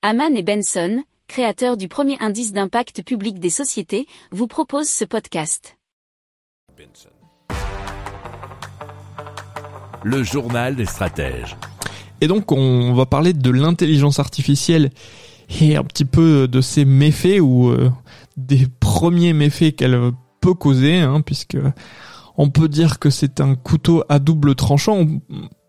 Haman et Benson, créateurs du premier indice d'impact public des sociétés, vous proposent ce podcast. Le journal des stratèges. Et donc on va parler de l'intelligence artificielle et un petit peu de ses méfaits ou euh, des premiers méfaits qu'elle peut causer, hein, puisque on peut dire que c'est un couteau à double tranchant.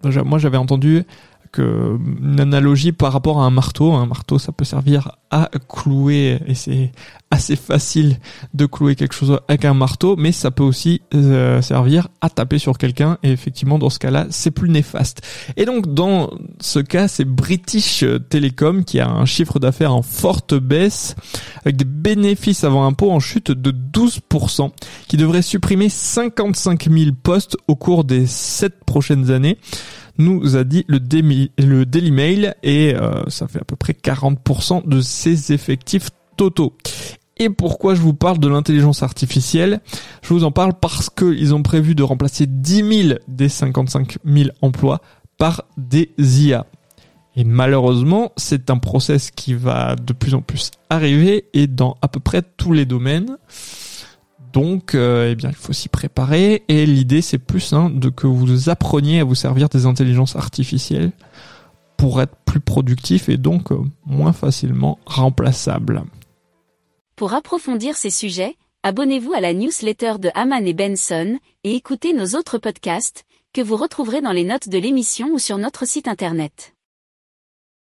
Moi j'avais entendu que une analogie par rapport à un marteau. Un marteau, ça peut servir à clouer, et c'est assez facile de clouer quelque chose avec un marteau, mais ça peut aussi euh, servir à taper sur quelqu'un, et effectivement, dans ce cas-là, c'est plus néfaste. Et donc, dans ce cas, c'est British Telecom qui a un chiffre d'affaires en forte baisse, avec des bénéfices avant impôt en chute de 12%, qui devrait supprimer 55 000 postes au cours des 7 prochaines années nous a dit le, Daily Mail et euh, ça fait à peu près 40% de ses effectifs totaux. Et pourquoi je vous parle de l'intelligence artificielle? Je vous en parle parce qu'ils ont prévu de remplacer 10 000 des 55 000 emplois par des IA. Et malheureusement, c'est un process qui va de plus en plus arriver et dans à peu près tous les domaines. Donc, euh, eh bien, il faut s'y préparer. Et l'idée, c'est plus hein, de que vous appreniez à vous servir des intelligences artificielles pour être plus productif et donc euh, moins facilement remplaçable. Pour approfondir ces sujets, abonnez-vous à la newsletter de Haman et Benson et écoutez nos autres podcasts que vous retrouverez dans les notes de l'émission ou sur notre site internet.